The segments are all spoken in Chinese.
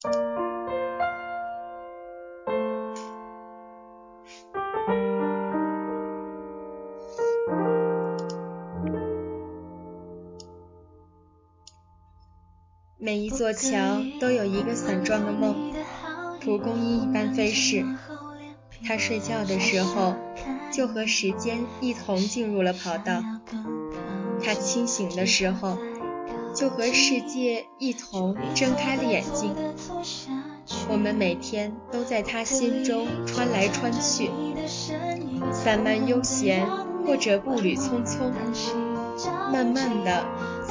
每一座桥都有一个散装的梦，蒲公英一般飞逝。他睡觉的时候，就和时间一同进入了跑道；他清醒的时候，就和世界一同睁开了眼睛。我们每天都在他心中穿来穿去，散漫悠闲，或者步履匆匆，慢慢的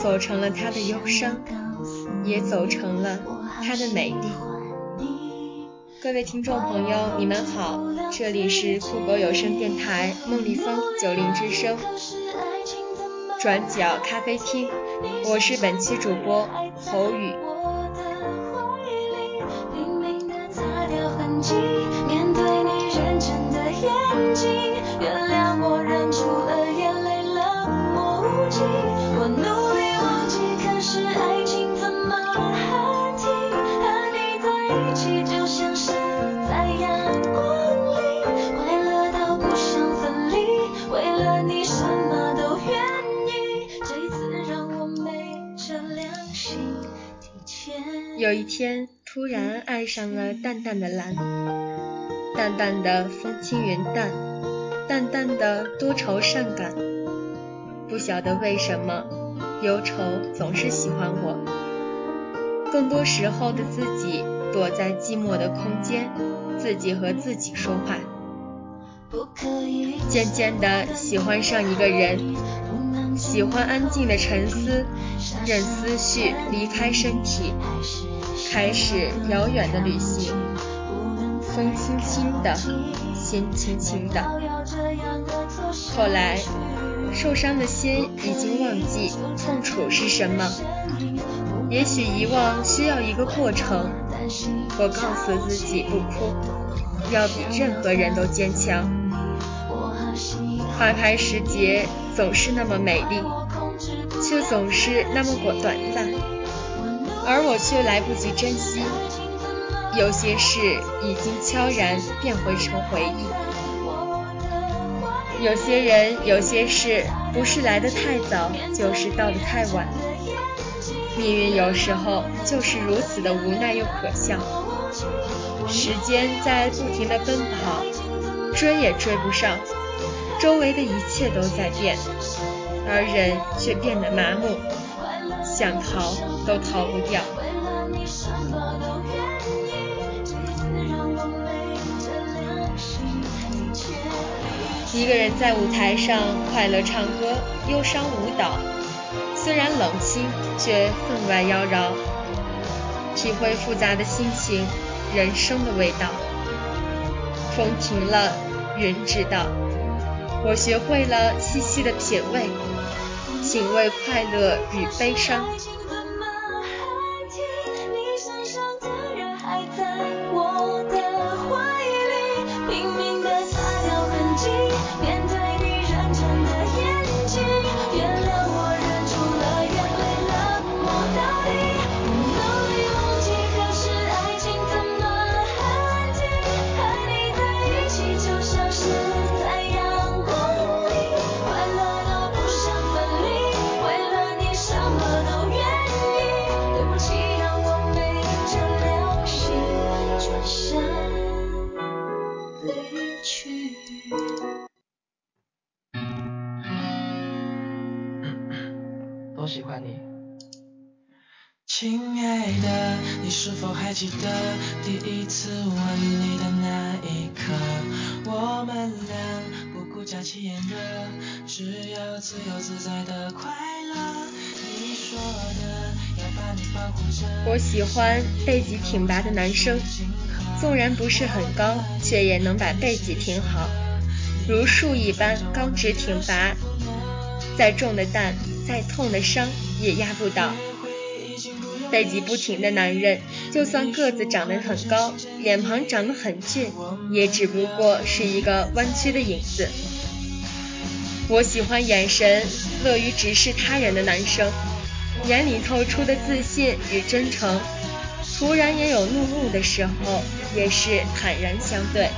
走成了他的忧伤。也走成了他的美丽。各位听众朋友，你们好，这里是酷狗有声电台梦立方九零之声转角咖啡厅，我是本期主播侯宇。上了淡淡的蓝，淡淡的风轻云淡，淡淡的多愁善感。不晓得为什么，忧愁总是喜欢我。更多时候的自己，躲在寂寞的空间，自己和自己说话。渐渐的喜欢上一个人，喜欢安静的沉思，任思绪离开身体。开始遥远的旅行，风轻轻的，心轻轻的。后来，受伤的心已经忘记痛楚是什么。也许遗忘需要一个过程。我告诉自己不哭，要比任何人都坚强。花开时节总是那么美丽，却总是那么短暂。而我却来不及珍惜，有些事已经悄然变回成回忆。有些人，有些事，不是来得太早，就是到得太晚。命运有时候就是如此的无奈又可笑。时间在不停的奔跑，追也追不上，周围的一切都在变，而人却变得麻木。想逃都逃不掉。一个人在舞台上快乐唱歌，忧伤舞蹈，虽然冷清，却分外妖娆。体会复杂的心情，人生的味道。风停了，云知道。我学会了细细的品味。品味快乐与悲伤。亲爱的，你是否还记得第一次吻你的那一刻？我们俩不顾假期炎热，只要自由自在的快乐。你说的要把你保护着。我喜欢背脊挺拔的男生，纵然不是很高，却也能把背脊挺好，如树一般刚直挺拔。再重的担，再痛的伤，也压不倒。背脊不挺的男人，就算个子长得很高，脸庞长得很俊，也只不过是一个弯曲的影子。我喜欢眼神乐于直视他人的男生，眼里透出的自信与真诚，突然也有怒目的时候，也是坦然相对，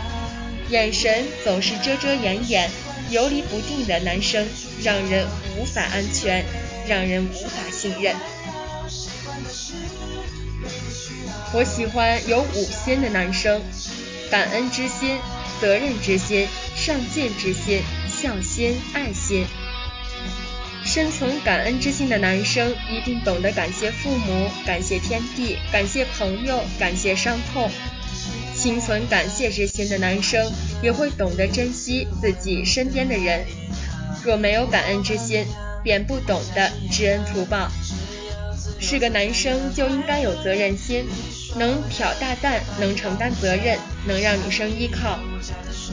眼神总是遮遮掩掩、游离不定的男生，让人无法安全，让人无法信任。我喜欢有五心的男生，感恩之心、责任之心、上进之心、孝心、爱心。深存感恩之心的男生，一定懂得感谢父母、感谢天地、感谢朋友、感谢伤痛。心存感谢之心的男生，也会懂得珍惜自己身边的人。若没有感恩之心，便不懂得知恩图报。是个男生就应该有责任心，能挑大担，能承担责任，能让女生依靠。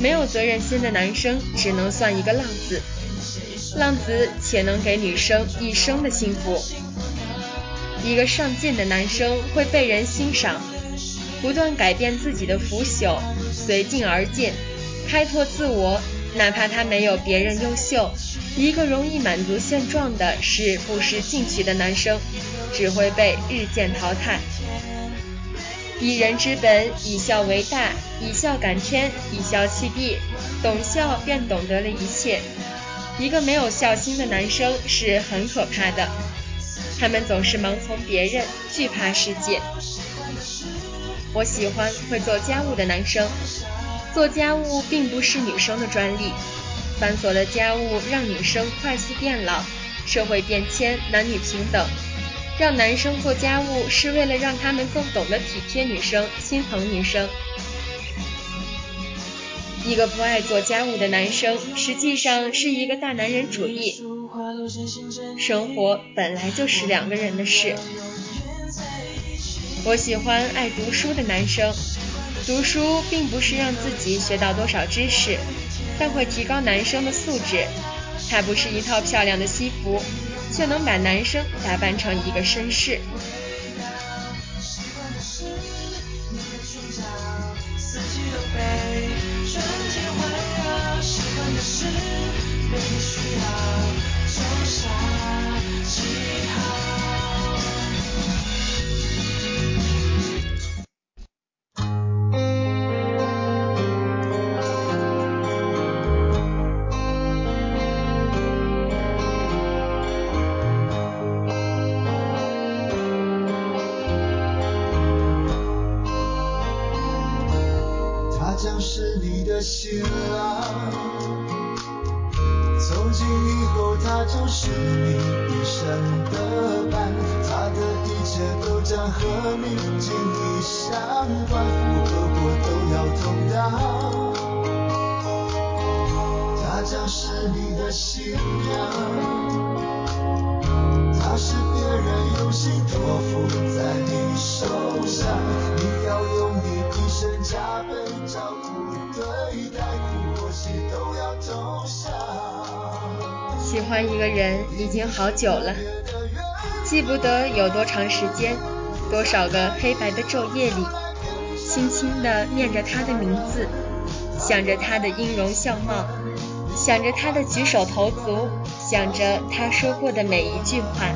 没有责任心的男生，只能算一个浪子。浪子且能给女生一生的幸福。一个上进的男生会被人欣赏，不断改变自己的腐朽，随境而进，开拓自我。哪怕他没有别人优秀，一个容易满足现状的是不思进取的男生，只会被日渐淘汰。以人之本，以孝为大，以孝感天，以孝弃地。懂孝便懂得了一切。一个没有孝心的男生是很可怕的，他们总是盲从别人，惧怕世界。我喜欢会做家务的男生，做家务并不是女生的专利，繁琐的家务让女生快速变老，社会变迁，男女平等，让男生做家务是为了让他们更懂得体贴女生，心疼女生。一个不爱做家务的男生，实际上是一个大男人主义。生活本来就是两个人的事。我喜欢爱读书的男生，读书并不是让自己学到多少知识，但会提高男生的素质。它不是一套漂亮的西服，却能把男生打扮成一个绅士。的新郎，从今以后他就是你一生的伴，他的一切都将和你紧密相关，我和我都要同当，他将是你的新娘。喜欢一个人已经好久了，记不得有多长时间，多少个黑白的昼夜里，轻轻地念着他的名字，想着他的音容笑貌，想着他的举手投足，想着他说过的每一句话，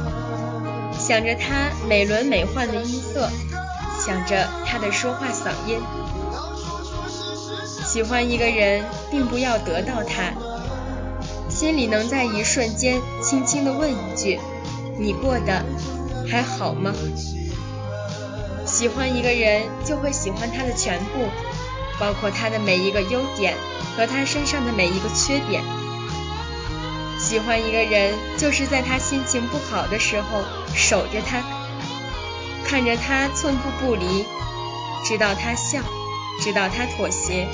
想着他美轮美奂的音色，想着他的说话嗓音。喜欢一个人，并不要得到他，心里能在一瞬间轻轻地问一句：“你过得还好吗？”喜欢一个人，就会喜欢他的全部，包括他的每一个优点和他身上的每一个缺点。喜欢一个人，就是在他心情不好的时候守着他，看着他寸步不离，直到他笑，直到他妥协。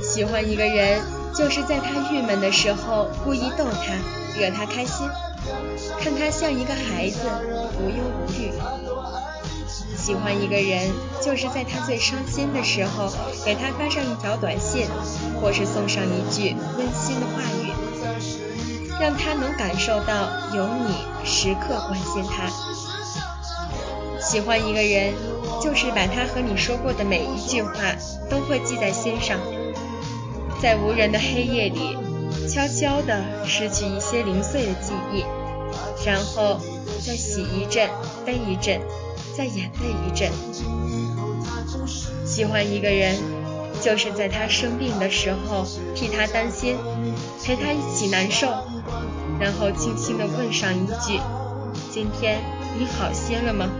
喜欢一个人，就是在他郁闷的时候故意逗他，惹他开心，看他像一个孩子，无忧无虑。喜欢一个人，就是在他最伤心的时候，给他发上一条短信，或是送上一句温馨的话语，让他能感受到有你时刻关心他。喜欢一个人，就是把他和你说过的每一句话都会记在心上。在无人的黑夜里，悄悄地失去一些零碎的记忆，然后再洗一阵，背一阵，再眼泪一阵。喜欢一个人，就是在他生病的时候替他担心，陪他一起难受，然后轻轻地问上一句：“今天你好些了吗？”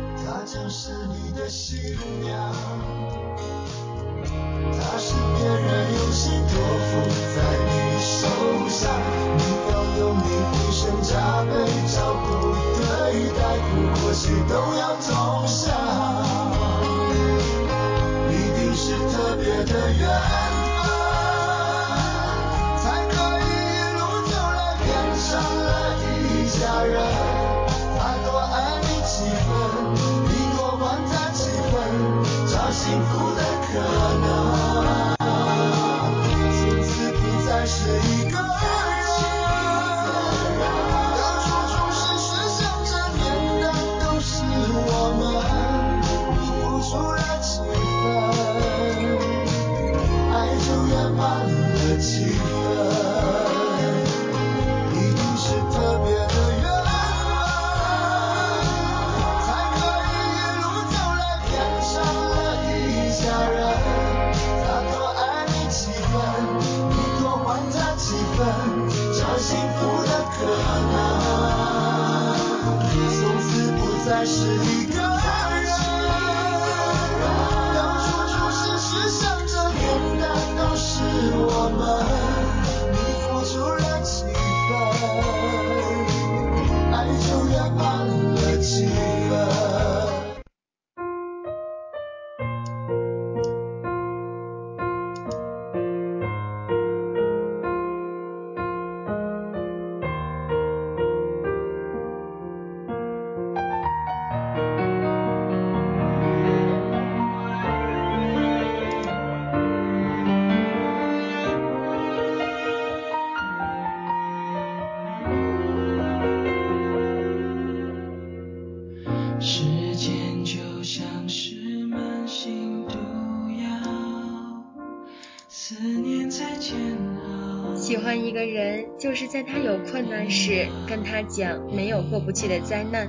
喜欢一个人，就是在他有困难时跟他讲，没有过不去的灾难，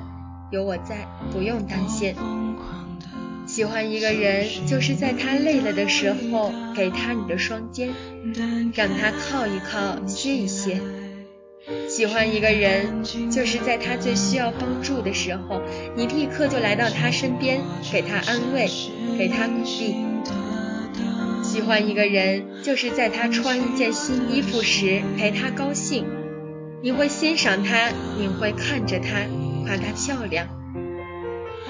有我在，不用担心。喜欢一个人，就是在他累了的时候，给他你的双肩，让他靠一靠，歇一歇。喜欢一个人，就是在他最需要帮助的时候，你立刻就来到他身边，给他安慰，给他鼓励。喜欢一个人，就是在他穿一件新衣服时陪他高兴，你会欣赏他，你会看着他，夸他漂亮。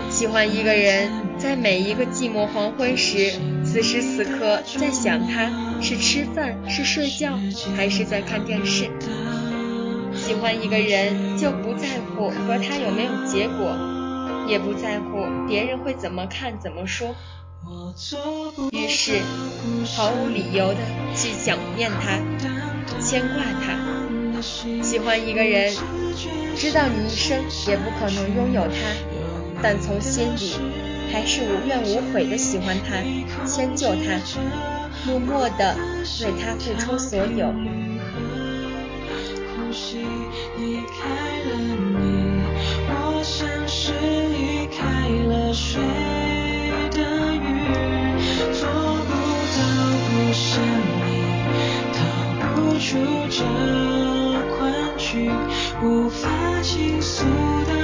喜欢一个人，在每一个寂寞黄昏时，此时此刻在想他，是吃饭，是睡觉，还是在看电视？喜欢一个人，就不在乎和他有没有结果，也不在乎别人会怎么看怎么说。于是，毫无理由的去想念他，牵挂他。喜欢一个人，知道你一生也不可能拥有他，但从心底还是无怨无悔的喜欢他，迁就他，默默的为他付出所有。这困局，无法倾诉的